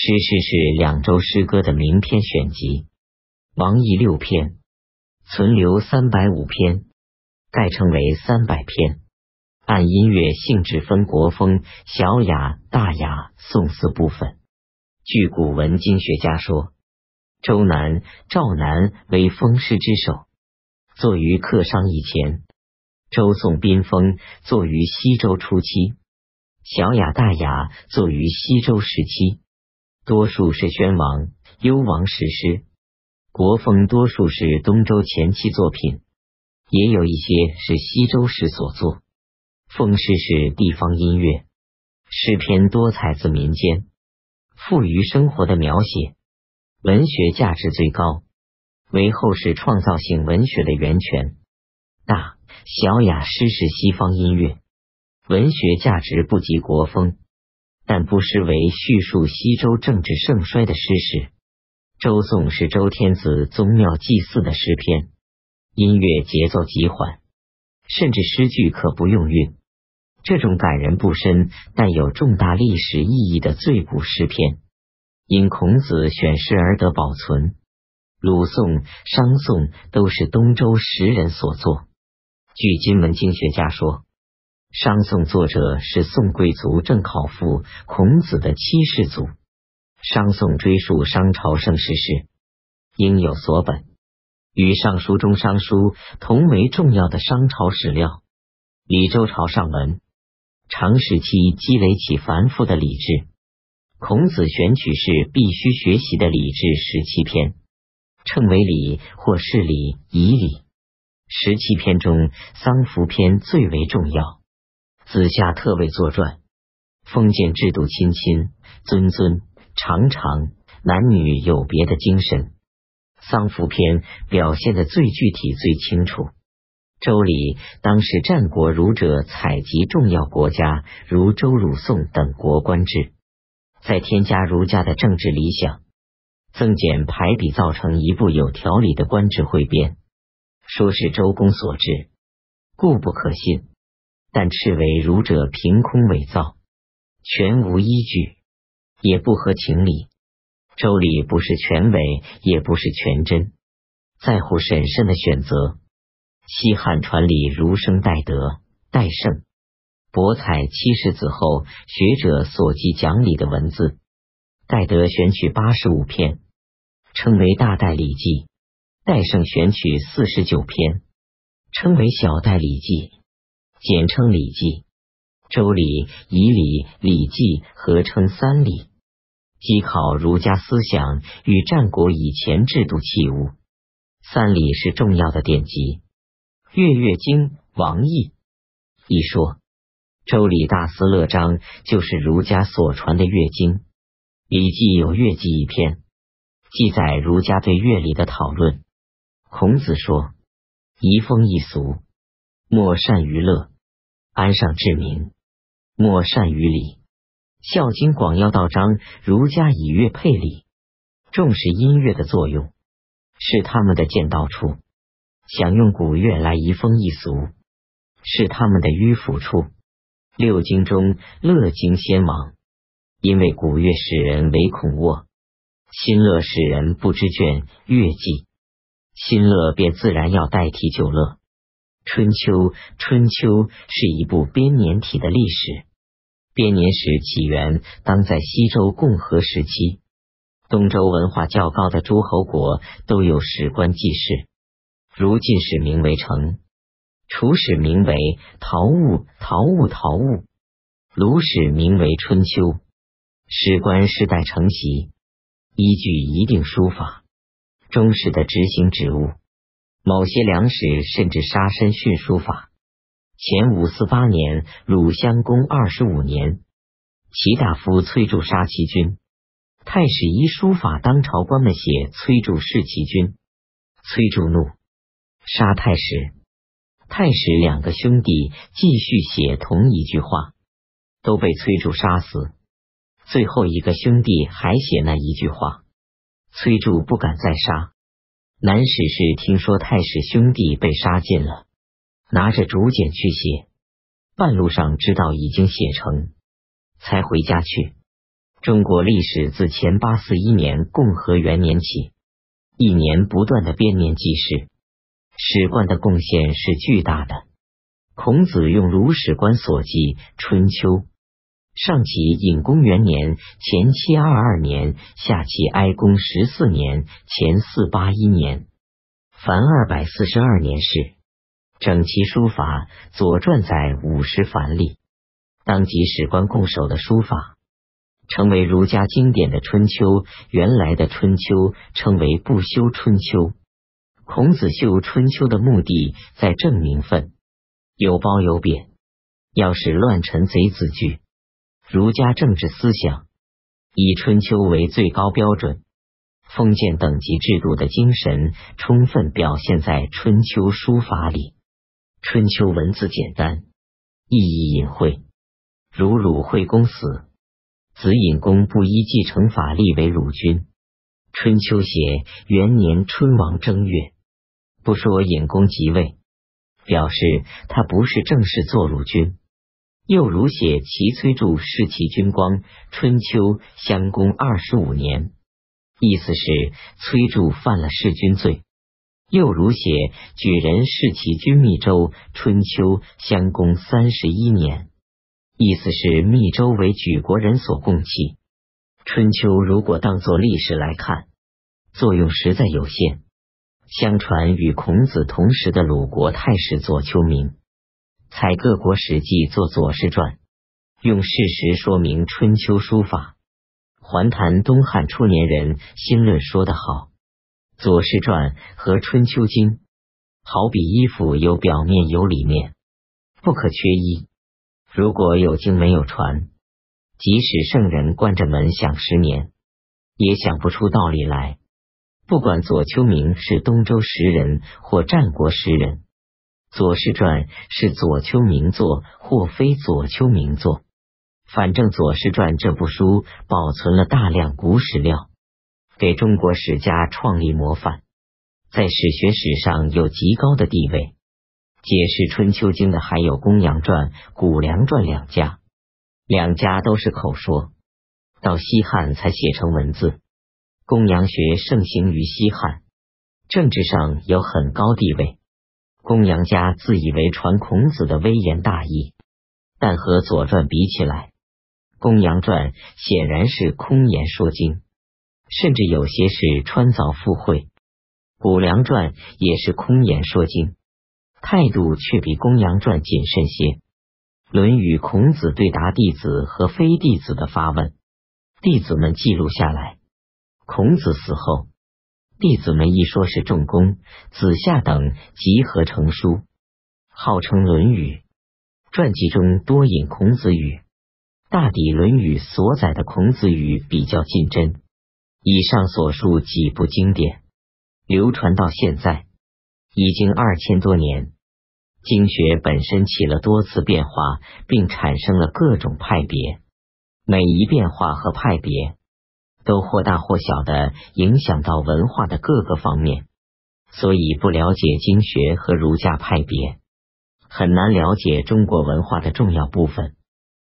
诗诗是两周诗歌的名篇选集，王逸六篇，存留三百五篇，概称为三百篇。按音乐性质分国风、小雅、大雅、宋四部分。据古文经学家说，周南、赵南为风诗之首，作于客商以前；周宋宾风作于西周初期；小雅、大雅作于西周时期。多数是宣王、幽王史诗，国风多数是东周前期作品，也有一些是西周时所作。风诗是地方音乐，诗篇多采自民间，富于生活的描写，文学价值最高，为后世创造性文学的源泉。大小雅诗是西方音乐，文学价值不及国风。但不失为叙述西周政治盛衰的诗史。周颂是周天子宗庙祭祀的诗篇，音乐节奏极缓，甚至诗句可不用韵。这种感人不深但有重大历史意义的最古诗篇，因孔子选诗而得保存。鲁颂、商颂都是东周时人所作。据金文经学家说。商颂作者是宋贵族郑考父孔子的七世祖。商颂追溯商朝盛世时，应有所本，与《尚书》中商书同为重要的商朝史料。李周朝上文，长时期积累起繁复的礼制。孔子选取是必须学习的礼制十七篇，称为礼或是礼仪礼。十七篇中，丧服篇最为重要。子夏特为作传，封建制度亲亲，尊尊长长，男女有别的精神。丧服篇表现的最具体、最清楚。周礼当时战国儒者采集重要国家，如周、鲁、宋等国官制，再添加儒家的政治理想，增减排比，造成一部有条理的官制汇编，说是周公所制，故不可信。但斥为儒者凭空伪造，全无依据，也不合情理。周礼不是全伪，也不是全真，在乎审慎的选择。西汉传礼儒生戴德、戴胜，博采七十子后学者所记讲礼的文字。戴德选取八十五篇，称为《大戴礼记》；戴胜选取四十九篇，称为《小戴礼记》。简称《礼记》，周礼、仪礼、礼记合称三礼，稽考儒家思想与战国以前制度器物。三礼是重要的典籍，《月月经》王毅。一说，周礼大司乐章就是儒家所传的乐经，礼记有乐记一篇，记载儒家对乐礼的讨论。孔子说：“移风易俗。”莫善于乐，安上治民；莫善于礼。《孝经》广要道章，儒家以乐配礼，重视音乐的作用，是他们的见道处；想用古乐来移风易俗，是他们的迂腐处。六经中，乐经先亡，因为古乐使人唯恐卧；新乐使人不知倦乐季，新乐便自然要代替旧乐。春秋，春秋是一部编年体的历史。编年史起源当在西周共和时期。东周文化较高的诸侯国都有史官记事，如晋史名为成，楚史名为陶物，陶物陶物，鲁史名为春秋。史官世代承袭，依据一定书法，忠实的执行职务。某些粮食甚至杀身殉书法。前五四八年，鲁襄公二十五年，齐大夫崔杼杀齐军，太史依书法，当朝官们写崔杼弑齐军，崔杼怒，杀太史。太史两个兄弟继续写同一句话，都被崔杼杀死。最后一个兄弟还写那一句话，崔杼不敢再杀。南史是听说太史兄弟被杀尽了，拿着竹简去写，半路上知道已经写成，才回家去。中国历史自前八四一年共和元年起，一年不断的编年记事，史官的贡献是巨大的。孔子用儒史观所记《春秋》，上起隐公元年前七二二年，下起哀公十四年前四八一年，凡二百四十二年事，整齐书法，《左传》载五十繁例，当即史官共守的书法。成为儒家经典的《春秋》，原来的《春秋》称为不修《春秋》。孔子修《春秋》的目的在正名分，有褒有贬，要使乱臣贼子惧。儒家政治思想以《春秋》为最高标准，封建等级制度的精神充分表现在《春秋》书法里。《春秋》文字简单，意义隐晦，如鲁惠公死。子隐公不依继承法立为鲁君。春秋写元年春王正月，不说隐公即位，表示他不是正式做鲁君。又如写齐崔杼弑齐君光，春秋襄公二十五年，意思是崔杼犯了弑君罪。又如写举人弑齐君密州，春秋襄公三十一年。意思是密州为举国人所共弃。春秋如果当作历史来看，作用实在有限。相传与孔子同时的鲁国太史左丘明，采各国史记作《左氏传》，用事实说明春秋书法。还谈东汉初年人辛论说得好：“《左氏传》和《春秋经》，好比衣服有表面有里面，不可缺一。”如果有经没有传，即使圣人关着门想十年，也想不出道理来。不管左丘明是东周时人或战国时人，《左氏传》是左丘明作或非左丘明作，反正《左氏传》这部书保存了大量古史料，给中国史家创立模范，在史学史上有极高的地位。解释《春秋经》的还有公羊传、谷梁传两家，两家都是口说，到西汉才写成文字。公羊学盛行于西汉，政治上有很高地位。公羊家自以为传孔子的微言大义，但和《左传》比起来，公羊传显然是空言说经，甚至有些是穿凿附会。谷梁传也是空言说经。态度却比《公羊传》谨慎些。《论语》孔子对答弟子和非弟子的发问，弟子们记录下来。孔子死后，弟子们一说是仲弓、子夏等集合成书，号称《论语》。传记中多引孔子语，大抵《论语》所载的孔子语比较近真。以上所述几部经典，流传到现在。已经二千多年，经学本身起了多次变化，并产生了各种派别。每一变化和派别，都或大或小的影响到文化的各个方面。所以，不了解经学和儒家派别，很难了解中国文化的重要部分。